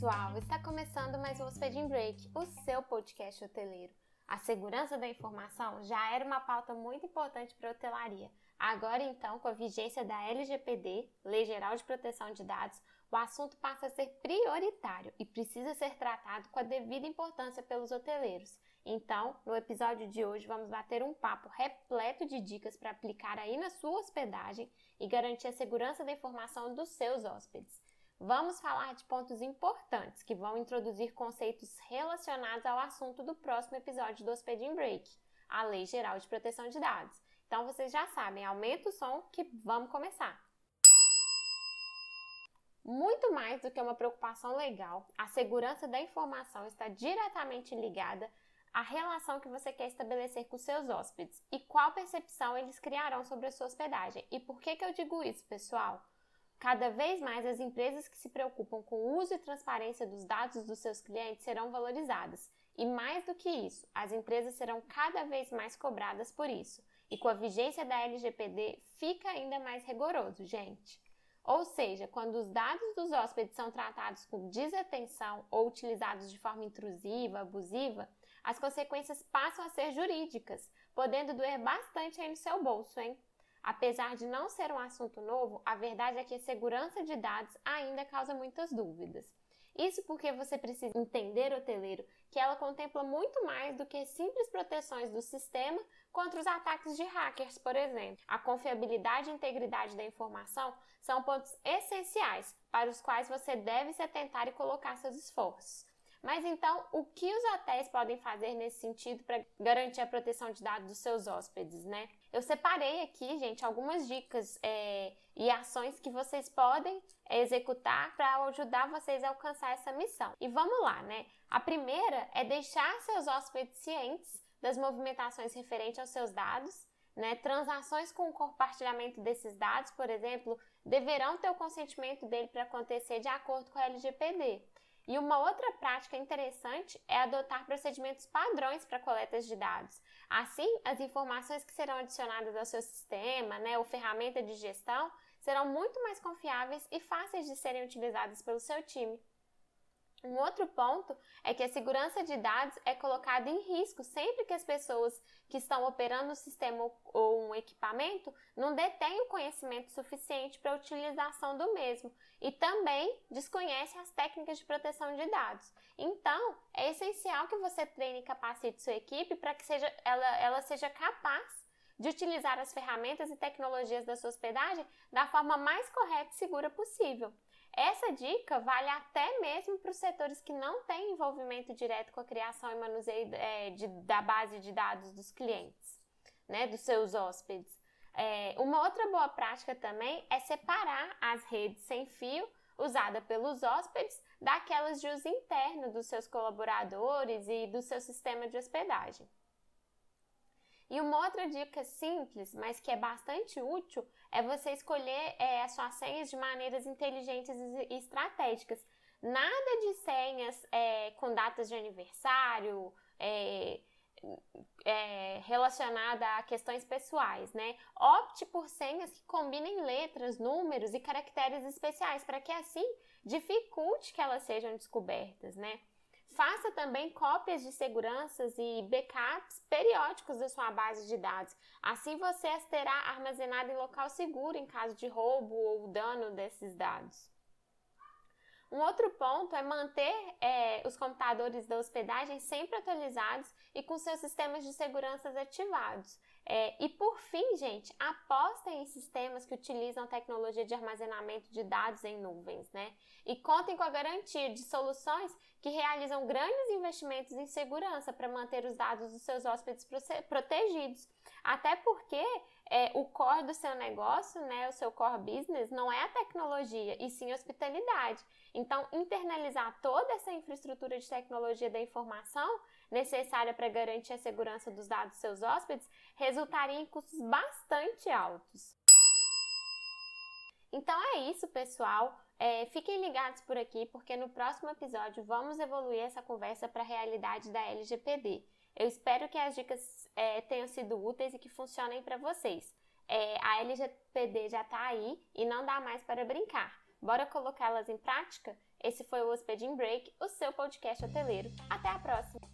pessoal! Está começando mais um Hospeding Break, o seu podcast hoteleiro. A segurança da informação já era uma pauta muito importante para a hotelaria. Agora, então, com a vigência da LGPD, Lei Geral de Proteção de Dados, o assunto passa a ser prioritário e precisa ser tratado com a devida importância pelos hoteleiros. Então, no episódio de hoje, vamos bater um papo repleto de dicas para aplicar aí na sua hospedagem e garantir a segurança da informação dos seus hóspedes. Vamos falar de pontos importantes que vão introduzir conceitos relacionados ao assunto do próximo episódio do Hospeding Break, a Lei Geral de Proteção de Dados. Então vocês já sabem, aumenta o som que vamos começar. Muito mais do que uma preocupação legal, a segurança da informação está diretamente ligada à relação que você quer estabelecer com seus hóspedes e qual percepção eles criarão sobre a sua hospedagem. E por que, que eu digo isso, pessoal? Cada vez mais as empresas que se preocupam com o uso e transparência dos dados dos seus clientes serão valorizadas. E mais do que isso, as empresas serão cada vez mais cobradas por isso. E com a vigência da LGPD fica ainda mais rigoroso, gente. Ou seja, quando os dados dos hóspedes são tratados com desatenção ou utilizados de forma intrusiva, abusiva, as consequências passam a ser jurídicas, podendo doer bastante aí no seu bolso, hein? Apesar de não ser um assunto novo, a verdade é que a segurança de dados ainda causa muitas dúvidas. Isso porque você precisa entender, hoteleiro, que ela contempla muito mais do que simples proteções do sistema contra os ataques de hackers, por exemplo. A confiabilidade e integridade da informação são pontos essenciais para os quais você deve se atentar e colocar seus esforços. Mas então, o que os hotéis podem fazer nesse sentido para garantir a proteção de dados dos seus hóspedes, né? Eu separei aqui, gente, algumas dicas é, e ações que vocês podem executar para ajudar vocês a alcançar essa missão. E vamos lá, né? A primeira é deixar seus hóspedes cientes das movimentações referentes aos seus dados. Né? Transações com o compartilhamento desses dados, por exemplo, deverão ter o consentimento dele para acontecer de acordo com a LGPD. E uma outra prática interessante é adotar procedimentos padrões para coletas de dados. Assim, as informações que serão adicionadas ao seu sistema, né, ou ferramenta de gestão, serão muito mais confiáveis e fáceis de serem utilizadas pelo seu time. Um outro ponto é que a segurança de dados é colocada em risco sempre que as pessoas que estão operando o sistema ou um equipamento não detêm o conhecimento suficiente para a utilização do mesmo e também desconhecem as técnicas de proteção de dados. Então, é essencial que você treine e capacite sua equipe para que seja, ela, ela seja capaz de utilizar as ferramentas e tecnologias da sua hospedagem da forma mais correta e segura possível. Essa dica vale até mesmo para os setores que não têm envolvimento direto com a criação e manuseio é, de, da base de dados dos clientes, né, dos seus hóspedes. É, uma outra boa prática também é separar as redes sem fio usada pelos hóspedes daquelas de uso interno dos seus colaboradores e do seu sistema de hospedagem. E uma outra dica simples, mas que é bastante útil, é você escolher é, as suas senhas de maneiras inteligentes e estratégicas. Nada de senhas é, com datas de aniversário, é, é, relacionada a questões pessoais, né? Opte por senhas que combinem letras, números e caracteres especiais, para que assim dificulte que elas sejam descobertas, né? Faça também cópias de seguranças e backups periódicos da sua base de dados. Assim você as terá armazenada em local seguro em caso de roubo ou dano desses dados. Um outro ponto é manter é, os computadores da hospedagem sempre atualizados e com seus sistemas de segurança ativados. É, e por fim, gente, apostem em sistemas que utilizam tecnologia de armazenamento de dados em nuvens, né? E contem com a garantia de soluções que realizam grandes investimentos em segurança para manter os dados dos seus hóspedes protegidos. Até porque é, o core do seu negócio, né, o seu core business, não é a tecnologia, e sim a hospitalidade. Então, internalizar toda essa infraestrutura de tecnologia da informação necessária para garantir a segurança dos dados dos seus hóspedes resultaria em custos bastante altos. Então é isso, pessoal. É, fiquem ligados por aqui, porque no próximo episódio vamos evoluir essa conversa para a realidade da LGPD. Eu espero que as dicas é, tenham sido úteis e que funcionem para vocês. É, a LGPD já está aí e não dá mais para brincar. Bora colocá-las em prática? Esse foi o Hospeding Break, o seu podcast hoteleiro. Até a próxima!